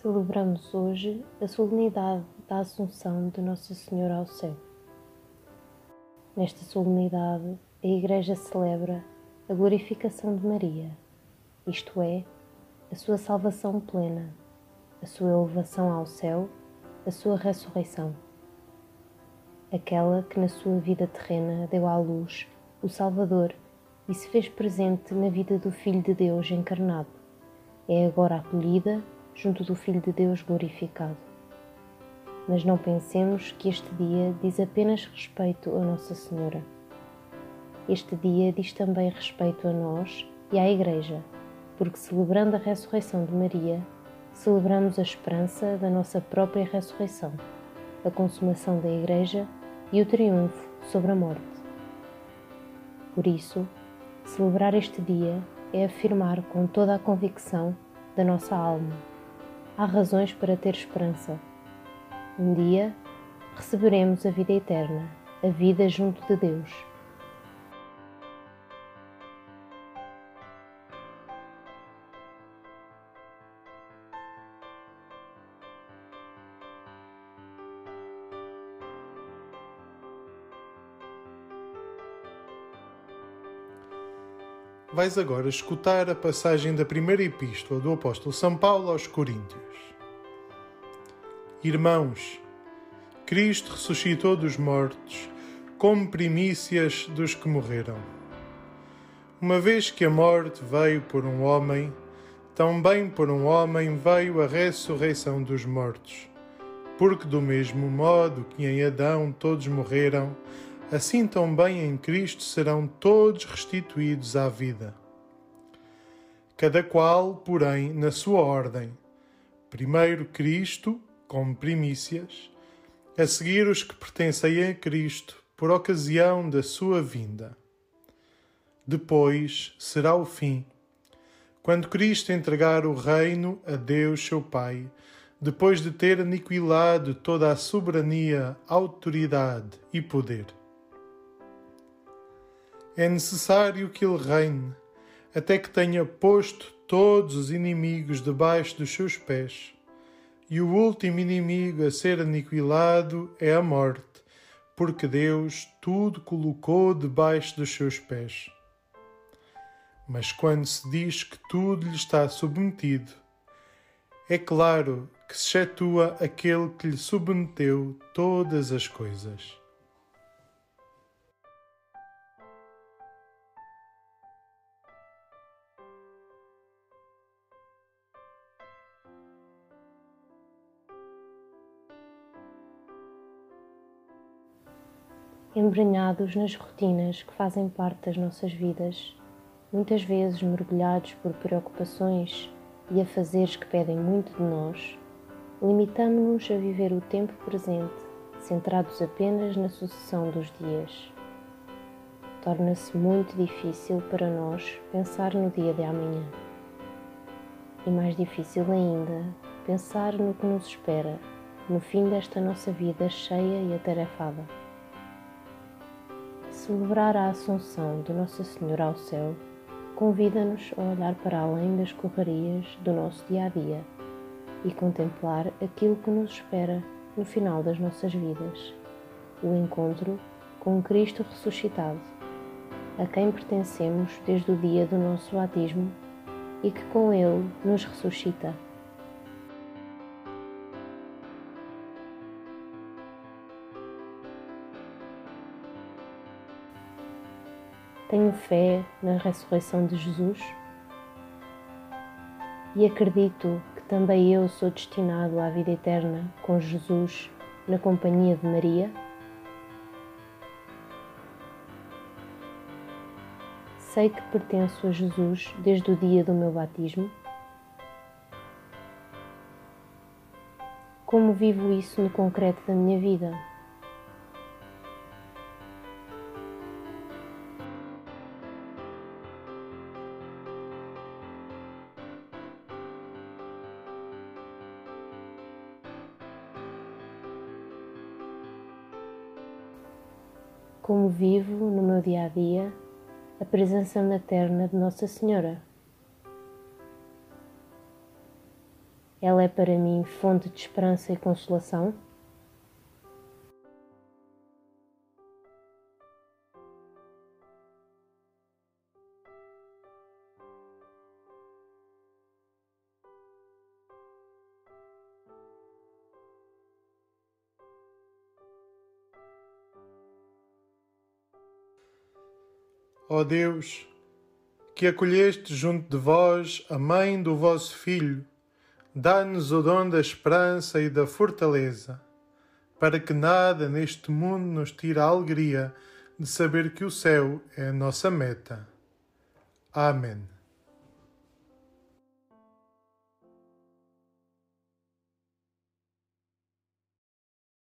Celebramos hoje a solenidade da Assunção de Nossa Senhora ao céu. Nesta solenidade, a Igreja celebra a glorificação de Maria, isto é, a sua salvação plena, a sua elevação ao céu, a sua ressurreição. Aquela que na sua vida terrena deu à luz o Salvador e se fez presente na vida do Filho de Deus encarnado, é agora acolhida junto do Filho de Deus glorificado. Mas não pensemos que este dia diz apenas respeito a Nossa Senhora. Este dia diz também respeito a nós e à Igreja, porque celebrando a ressurreição de Maria, celebramos a esperança da nossa própria ressurreição, a consumação da Igreja e o triunfo sobre a morte. Por isso, celebrar este dia é afirmar com toda a convicção da nossa alma há razões para ter esperança. Um dia receberemos a vida eterna, a vida junto de Deus. Vais agora escutar a passagem da primeira epístola do apóstolo São Paulo aos Coríntios. Irmãos, Cristo ressuscitou dos mortos como primícias dos que morreram. Uma vez que a morte veio por um homem, também por um homem veio a ressurreição dos mortos. Porque, do mesmo modo que em Adão todos morreram, assim também em Cristo serão todos restituídos à vida. Cada qual, porém, na sua ordem. Primeiro Cristo, como primícias, a seguir os que pertencem a Cristo por ocasião da sua vinda. Depois será o fim, quando Cristo entregar o reino a Deus, seu Pai, depois de ter aniquilado toda a soberania, autoridade e poder é necessário que ele reine, até que tenha posto todos os inimigos debaixo dos seus pés. E o último inimigo a ser aniquilado é a morte, porque Deus tudo colocou debaixo dos seus pés. Mas quando se diz que tudo lhe está submetido, é claro que se excetua aquele que lhe submeteu todas as coisas. Embrenhados nas rotinas que fazem parte das nossas vidas, muitas vezes mergulhados por preocupações e afazeres que pedem muito de nós, limitamos-nos a viver o tempo presente, centrados apenas na sucessão dos dias. Torna-se muito difícil para nós pensar no dia de amanhã. E mais difícil ainda, pensar no que nos espera no fim desta nossa vida cheia e atarefada celebrar a Assunção de Nossa Senhora ao céu convida-nos a olhar para além das correrias do nosso dia a dia e contemplar aquilo que nos espera no final das nossas vidas o encontro com Cristo ressuscitado, a quem pertencemos desde o dia do nosso batismo e que com Ele nos ressuscita. Tenho fé na ressurreição de Jesus e acredito que também eu sou destinado à vida eterna com Jesus na companhia de Maria. Sei que pertenço a Jesus desde o dia do meu batismo. Como vivo isso no concreto da minha vida? Como vivo no meu dia a dia a presença materna de Nossa Senhora. Ela é para mim fonte de esperança e consolação. Ó Deus, que acolheste junto de vós a mãe do vosso Filho, dá-nos o dom da esperança e da fortaleza, para que nada neste mundo nos tire a alegria de saber que o céu é a nossa meta. Amém.